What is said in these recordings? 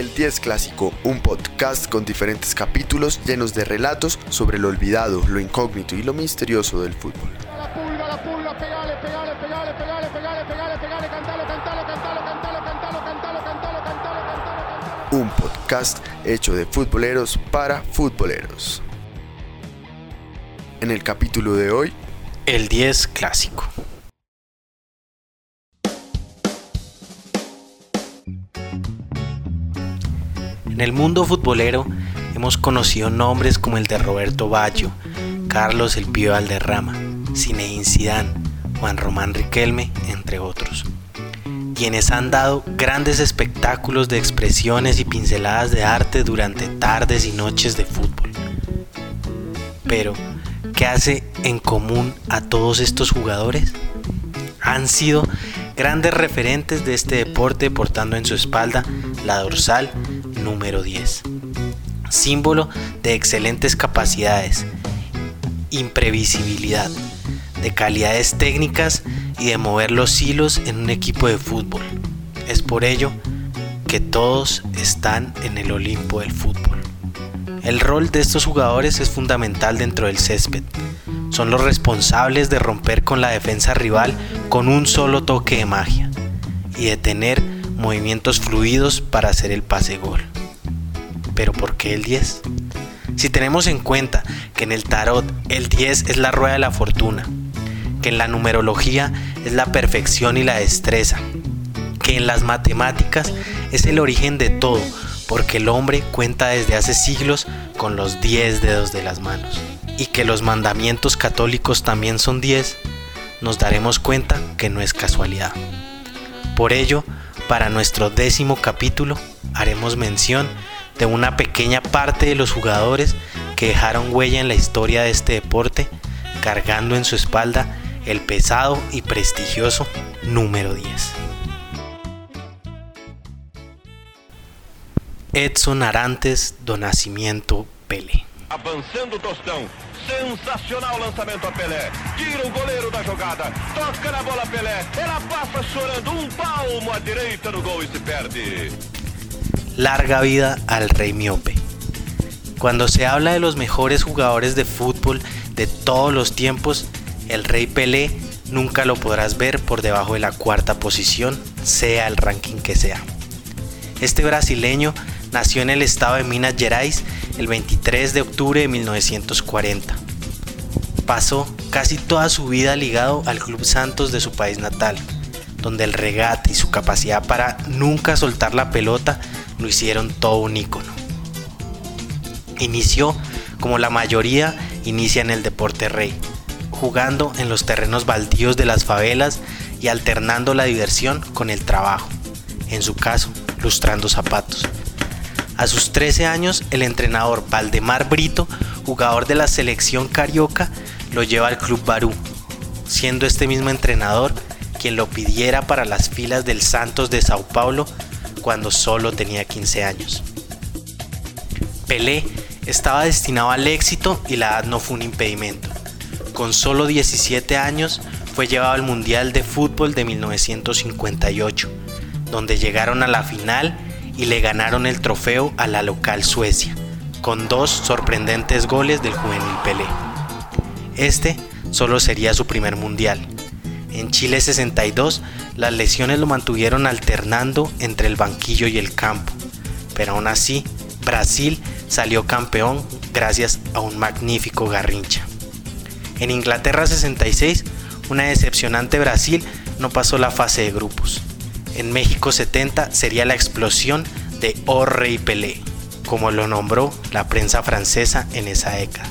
El 10 Clásico, un podcast con diferentes capítulos llenos de relatos sobre lo olvidado, lo incógnito y lo misterioso del fútbol. Un podcast hecho de futboleros para futboleros. En el capítulo de hoy, El 10 Clásico. En el mundo futbolero hemos conocido nombres como el de Roberto Baggio, Carlos El Pío Valderrama, Zinedine Zidane, Juan Román Riquelme, entre otros, quienes han dado grandes espectáculos de expresiones y pinceladas de arte durante tardes y noches de fútbol. Pero, ¿qué hace en común a todos estos jugadores? Han sido grandes referentes de este deporte portando en su espalda la dorsal número 10, símbolo de excelentes capacidades, imprevisibilidad, de calidades técnicas y de mover los hilos en un equipo de fútbol. Es por ello que todos están en el Olimpo del fútbol. El rol de estos jugadores es fundamental dentro del césped. Son los responsables de romper con la defensa rival con un solo toque de magia y de tener movimientos fluidos para hacer el pase gol. Pero ¿por qué el 10? Si tenemos en cuenta que en el tarot el 10 es la rueda de la fortuna, que en la numerología es la perfección y la destreza, que en las matemáticas es el origen de todo, porque el hombre cuenta desde hace siglos con los 10 dedos de las manos, y que los mandamientos católicos también son 10, nos daremos cuenta que no es casualidad. Por ello, para nuestro décimo capítulo haremos mención de una pequeña parte de los jugadores que dejaron huella en la historia de este deporte, cargando en su espalda el pesado y prestigioso número 10. Edson Arantes do Nascimento Pelé. Avançando Tostão. Sensacional lançamento a Pelé. Tira o goleiro da jogada. Toca na bola Pelé. Ela passa chorando um palmo à direita do gol e se perde. Larga vida al Rey Miope. Cuando se habla de los mejores jugadores de fútbol de todos los tiempos, el Rey Pelé nunca lo podrás ver por debajo de la cuarta posición, sea el ranking que sea. Este brasileño nació en el estado de Minas Gerais el 23 de octubre de 1940. Pasó casi toda su vida ligado al Club Santos de su país natal, donde el regate y su capacidad para nunca soltar la pelota lo hicieron todo un ícono. Inició como la mayoría inicia en el deporte rey, jugando en los terrenos baldíos de las favelas y alternando la diversión con el trabajo, en su caso, lustrando zapatos. A sus 13 años, el entrenador Valdemar Brito, jugador de la selección carioca, lo lleva al Club Barú, siendo este mismo entrenador quien lo pidiera para las filas del Santos de Sao Paulo cuando solo tenía 15 años. Pelé estaba destinado al éxito y la edad no fue un impedimento. Con solo 17 años fue llevado al Mundial de Fútbol de 1958, donde llegaron a la final y le ganaron el trofeo a la local Suecia, con dos sorprendentes goles del juvenil Pelé. Este solo sería su primer mundial. En Chile 62, las lesiones lo mantuvieron alternando entre el banquillo y el campo, pero aún así, Brasil salió campeón gracias a un magnífico Garrincha. En Inglaterra 66, una decepcionante Brasil no pasó la fase de grupos. En México 70 sería la explosión de O Rey Pelé, como lo nombró la prensa francesa en esa década,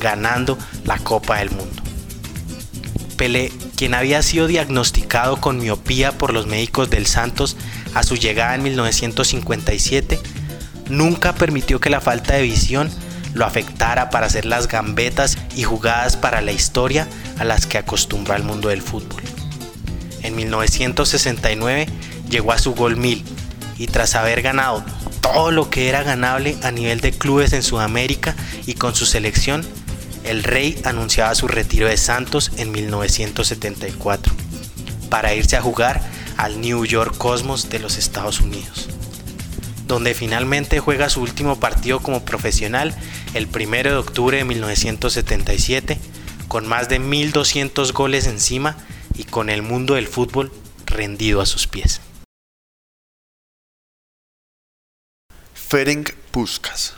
ganando la Copa del Mundo. Pelé, quien había sido diagnosticado con miopía por los médicos del Santos a su llegada en 1957, nunca permitió que la falta de visión lo afectara para hacer las gambetas y jugadas para la historia a las que acostumbró al mundo del fútbol. En 1969 llegó a su gol 1000 y tras haber ganado todo lo que era ganable a nivel de clubes en Sudamérica y con su selección, el rey anunciaba su retiro de Santos en 1974 para irse a jugar al New York Cosmos de los Estados Unidos. donde finalmente juega su último partido como profesional el 1 de octubre de 1977, con más de 1.200 goles encima y con el mundo del fútbol rendido a sus pies. Ferenc Puskas.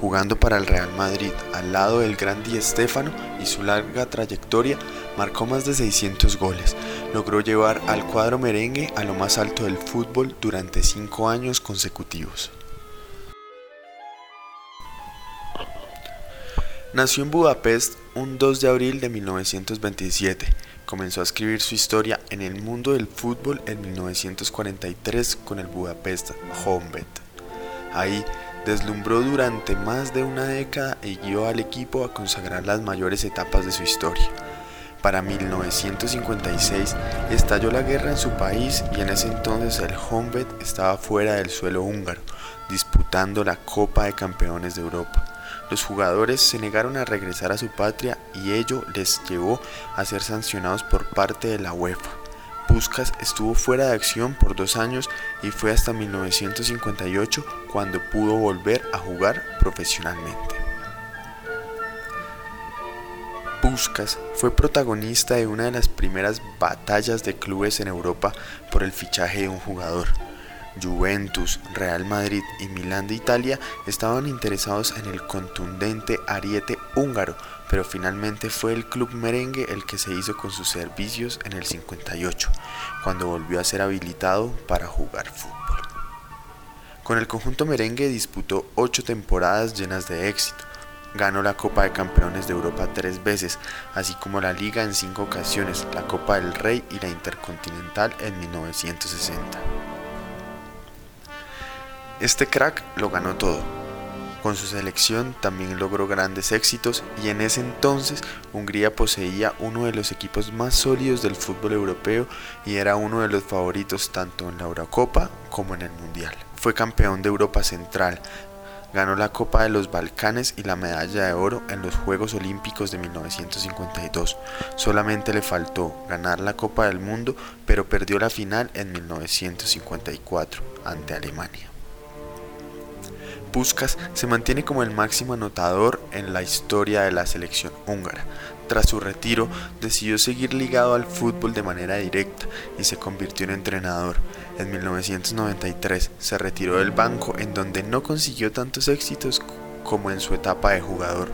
jugando para el Real Madrid al lado del gran Di Stéfano y su larga trayectoria marcó más de 600 goles. Logró llevar al cuadro merengue a lo más alto del fútbol durante 5 años consecutivos. Nació en Budapest un 2 de abril de 1927 Comenzó a escribir su historia en el mundo del fútbol en 1943 con el Budapest Honvéd. Ahí deslumbró durante más de una década y guió al equipo a consagrar las mayores etapas de su historia. Para 1956 estalló la guerra en su país y en ese entonces el Honvéd estaba fuera del suelo húngaro, disputando la Copa de Campeones de Europa. Los jugadores se negaron a regresar a su patria y ello les llevó a ser sancionados por parte de la UEFA. Puskas estuvo fuera de acción por dos años y fue hasta 1958 cuando pudo volver a jugar profesionalmente. Puskas fue protagonista de una de las primeras batallas de clubes en Europa por el fichaje de un jugador. Juventus, Real Madrid y Milán de Italia estaban interesados en el contundente ariete húngaro, pero finalmente fue el club merengue el que se hizo con sus servicios en el 58, cuando volvió a ser habilitado para jugar fútbol. Con el conjunto merengue disputó ocho temporadas llenas de éxito. Ganó la Copa de Campeones de Europa tres veces, así como la Liga en cinco ocasiones, la Copa del Rey y la Intercontinental en 1960. Este crack lo ganó todo. Con su selección también logró grandes éxitos y en ese entonces Hungría poseía uno de los equipos más sólidos del fútbol europeo y era uno de los favoritos tanto en la Eurocopa como en el Mundial. Fue campeón de Europa Central, ganó la Copa de los Balcanes y la medalla de oro en los Juegos Olímpicos de 1952. Solamente le faltó ganar la Copa del Mundo, pero perdió la final en 1954 ante Alemania. Puskas se mantiene como el máximo anotador en la historia de la selección húngara. Tras su retiro, decidió seguir ligado al fútbol de manera directa y se convirtió en entrenador. En 1993 se retiró del banco en donde no consiguió tantos éxitos como en su etapa de jugador.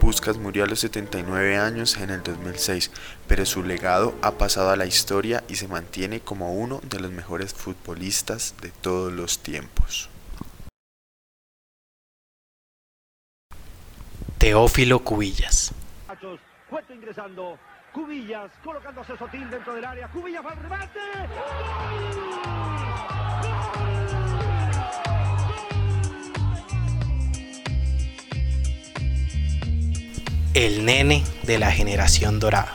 Puskas murió a los 79 años en el 2006, pero su legado ha pasado a la historia y se mantiene como uno de los mejores futbolistas de todos los tiempos. Teófilo Cubillas. ingresando. Cubillas colocándose Sotil dentro del área. Cubillas va al remate. El nene de la generación dorada.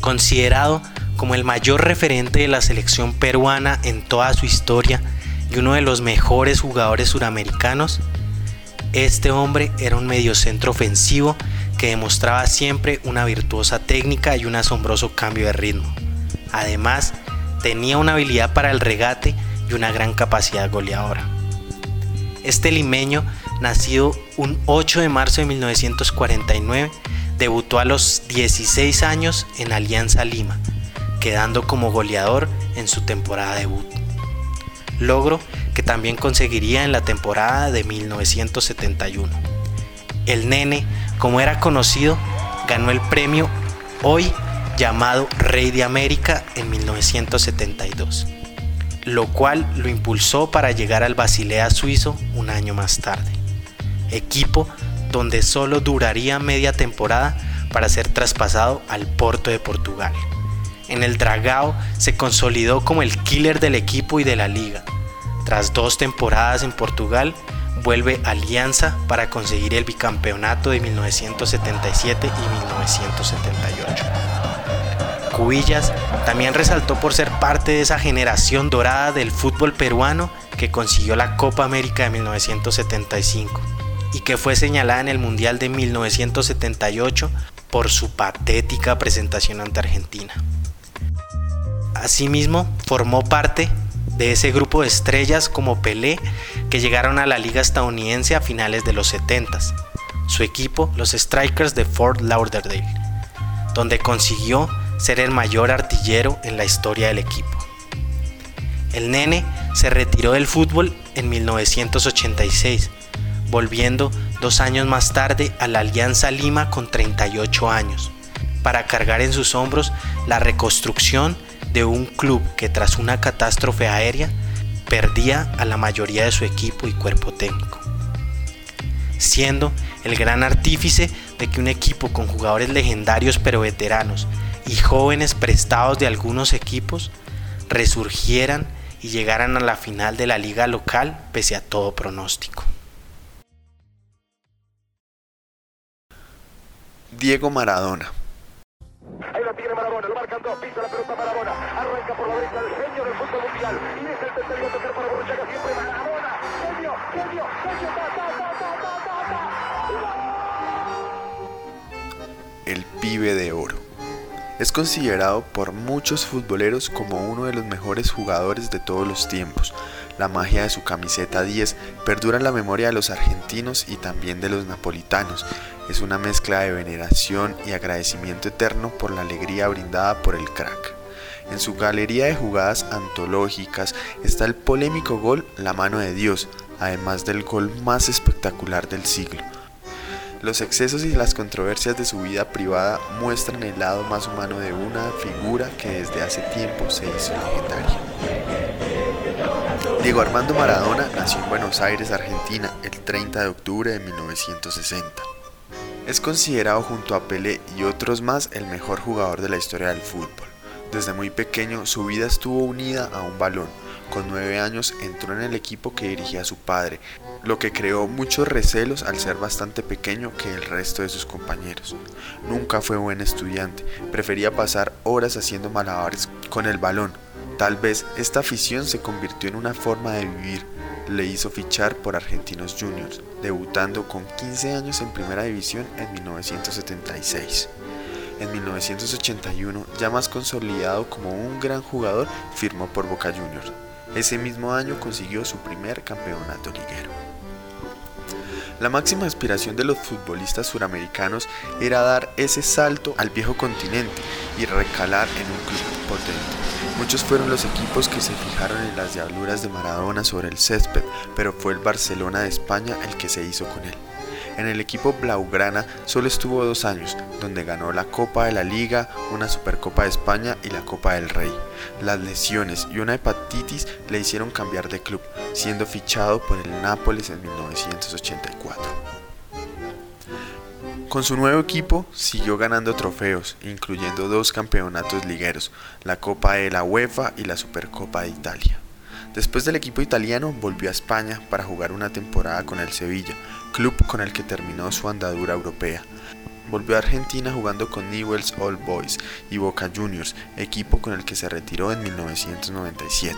Considerado como el mayor referente de la selección peruana en toda su historia y uno de los mejores jugadores suramericanos, este hombre era un mediocentro ofensivo que demostraba siempre una virtuosa técnica y un asombroso cambio de ritmo. Además, tenía una habilidad para el regate y una gran capacidad goleadora. Este limeño, nacido un 8 de marzo de 1949, debutó a los 16 años en Alianza Lima, quedando como goleador en su temporada debut. Logro que también conseguiría en la temporada de 1971. El nene, como era conocido, ganó el premio hoy llamado Rey de América en 1972, lo cual lo impulsó para llegar al Basilea suizo un año más tarde, equipo donde solo duraría media temporada para ser traspasado al Porto de Portugal. En el Dragao se consolidó como el killer del equipo y de la liga, tras dos temporadas en Portugal, vuelve a Alianza para conseguir el bicampeonato de 1977 y 1978. Cubillas también resaltó por ser parte de esa generación dorada del fútbol peruano que consiguió la Copa América de 1975 y que fue señalada en el Mundial de 1978 por su patética presentación ante Argentina. Asimismo, formó parte de ese grupo de estrellas como Pelé que llegaron a la liga estadounidense a finales de los 70 su equipo, los Strikers de Fort Lauderdale, donde consiguió ser el mayor artillero en la historia del equipo. El nene se retiró del fútbol en 1986, volviendo dos años más tarde a la Alianza Lima con 38 años, para cargar en sus hombros la reconstrucción de un club que tras una catástrofe aérea perdía a la mayoría de su equipo y cuerpo técnico, siendo el gran artífice de que un equipo con jugadores legendarios pero veteranos y jóvenes prestados de algunos equipos resurgieran y llegaran a la final de la liga local pese a todo pronóstico. Diego Maradona. Dos, pisa la pelota Maradona, arranca por la derecha el genio del fútbol mundial y es el tercero a tocar para Borruchaga siempre Maradona, genio, genio, genio, ta, ta, ta, ta, ta, ta, ta. El pibe de oro. Es considerado por muchos futboleros como uno de los mejores jugadores de todos los tiempos. La magia de su camiseta 10 perdura en la memoria de los argentinos y también de los napolitanos. Es una mezcla de veneración y agradecimiento eterno por la alegría brindada por el crack. En su galería de jugadas antológicas está el polémico gol La mano de Dios, además del gol más espectacular del siglo. Los excesos y las controversias de su vida privada muestran el lado más humano de una figura que desde hace tiempo se hizo legendaria. Diego Armando Maradona nació en Buenos Aires, Argentina, el 30 de octubre de 1960. Es considerado junto a Pelé y otros más el mejor jugador de la historia del fútbol. Desde muy pequeño su vida estuvo unida a un balón. Con nueve años entró en el equipo que dirigía su padre, lo que creó muchos recelos al ser bastante pequeño que el resto de sus compañeros. Nunca fue buen estudiante, prefería pasar horas haciendo malabares con el balón. Tal vez esta afición se convirtió en una forma de vivir, le hizo fichar por Argentinos Juniors, debutando con 15 años en primera división en 1976. En 1981, ya más consolidado como un gran jugador, firmó por Boca Juniors. Ese mismo año consiguió su primer campeonato liguero. La máxima aspiración de los futbolistas suramericanos era dar ese salto al viejo continente y recalar en un club potente. Muchos fueron los equipos que se fijaron en las diabluras de Maradona sobre el césped, pero fue el Barcelona de España el que se hizo con él. En el equipo Blaugrana solo estuvo dos años, donde ganó la Copa de la Liga, una Supercopa de España y la Copa del Rey. Las lesiones y una hepatitis le hicieron cambiar de club, siendo fichado por el Nápoles en 1984. Con su nuevo equipo siguió ganando trofeos, incluyendo dos campeonatos ligueros, la Copa de la UEFA y la Supercopa de Italia. Después del equipo italiano volvió a España para jugar una temporada con el Sevilla, club con el que terminó su andadura europea. Volvió a Argentina jugando con Newell's Old Boys y Boca Juniors, equipo con el que se retiró en 1997.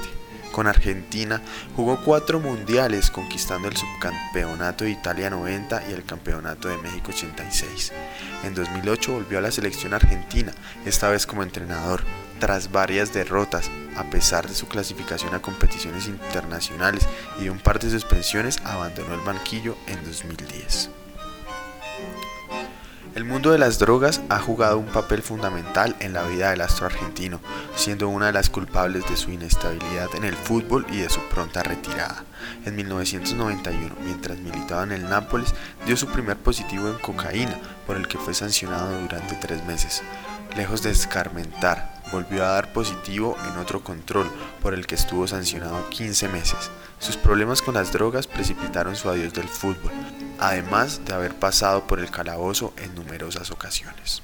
Con Argentina jugó cuatro mundiales conquistando el subcampeonato de Italia 90 y el campeonato de México 86. En 2008 volvió a la selección argentina, esta vez como entrenador. Tras varias derrotas, a pesar de su clasificación a competiciones internacionales y de un par de suspensiones, abandonó el banquillo en 2010. El mundo de las drogas ha jugado un papel fundamental en la vida del astro argentino, siendo una de las culpables de su inestabilidad en el fútbol y de su pronta retirada. En 1991, mientras militaba en el Nápoles, dio su primer positivo en cocaína, por el que fue sancionado durante tres meses. Lejos de escarmentar, volvió a dar positivo en otro control, por el que estuvo sancionado 15 meses. Sus problemas con las drogas precipitaron su adiós del fútbol, además de haber pasado por el calabozo en numerosas ocasiones.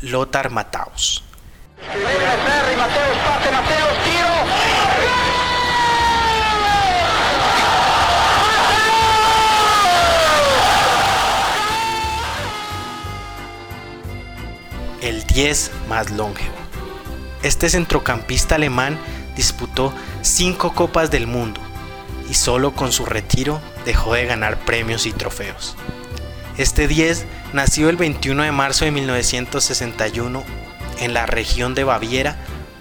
Lothar Matthaus. 10 más longevo. Este centrocampista alemán disputó 5 Copas del Mundo y solo con su retiro dejó de ganar premios y trofeos. Este 10 nació el 21 de marzo de 1961 en la región de Baviera,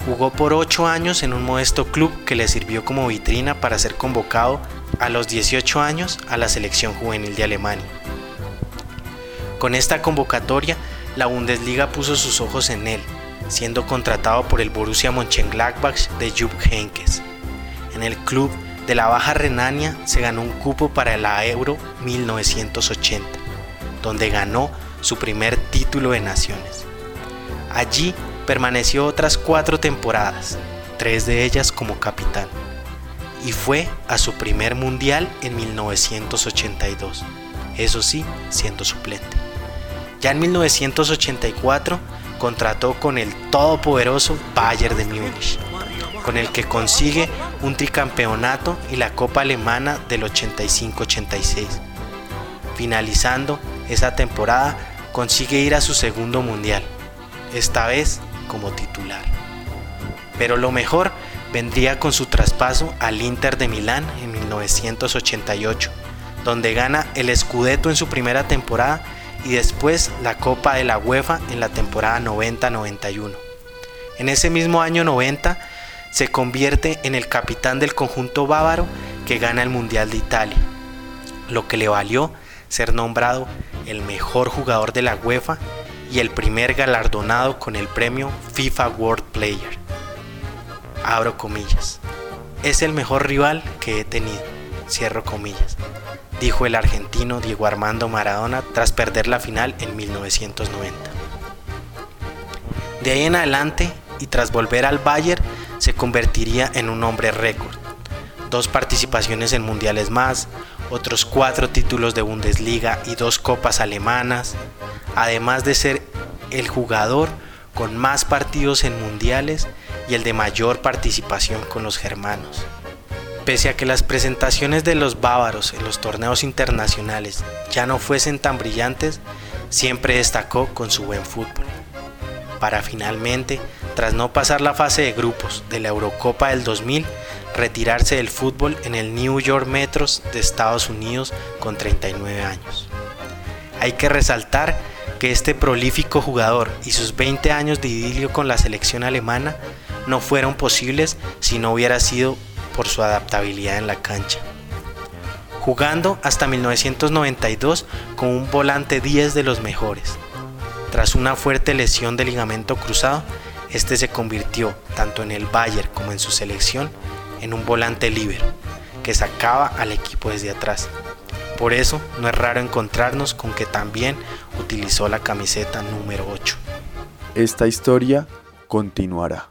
jugó por 8 años en un modesto club que le sirvió como vitrina para ser convocado a los 18 años a la selección juvenil de Alemania. Con esta convocatoria, la Bundesliga puso sus ojos en él, siendo contratado por el Borussia Mönchengladbach de Jupp Heynckes. En el club de la Baja Renania se ganó un cupo para la Euro 1980, donde ganó su primer título de naciones. Allí permaneció otras cuatro temporadas, tres de ellas como capitán, y fue a su primer mundial en 1982, eso sí, siendo suplente. Ya en 1984 contrató con el todopoderoso Bayern de Múnich, con el que consigue un tricampeonato y la Copa Alemana del 85-86. Finalizando esa temporada, consigue ir a su segundo mundial, esta vez como titular. Pero lo mejor vendría con su traspaso al Inter de Milán en 1988, donde gana el Scudetto en su primera temporada y después la Copa de la UEFA en la temporada 90-91. En ese mismo año 90 se convierte en el capitán del conjunto bávaro que gana el Mundial de Italia, lo que le valió ser nombrado el mejor jugador de la UEFA y el primer galardonado con el premio FIFA World Player. Abro comillas. Es el mejor rival que he tenido. Cierro comillas dijo el argentino Diego Armando Maradona tras perder la final en 1990. De ahí en adelante y tras volver al Bayern se convertiría en un hombre récord. Dos participaciones en mundiales más, otros cuatro títulos de Bundesliga y dos copas alemanas, además de ser el jugador con más partidos en mundiales y el de mayor participación con los germanos. Pese a que las presentaciones de los bávaros en los torneos internacionales ya no fuesen tan brillantes, siempre destacó con su buen fútbol. Para finalmente, tras no pasar la fase de grupos de la Eurocopa del 2000, retirarse del fútbol en el New York Metros de Estados Unidos con 39 años. Hay que resaltar que este prolífico jugador y sus 20 años de idilio con la selección alemana no fueron posibles si no hubiera sido su adaptabilidad en la cancha. Jugando hasta 1992 con un volante 10 de los mejores. Tras una fuerte lesión de ligamento cruzado, este se convirtió, tanto en el Bayern como en su selección, en un volante libre, que sacaba al equipo desde atrás. Por eso no es raro encontrarnos con que también utilizó la camiseta número 8. Esta historia continuará.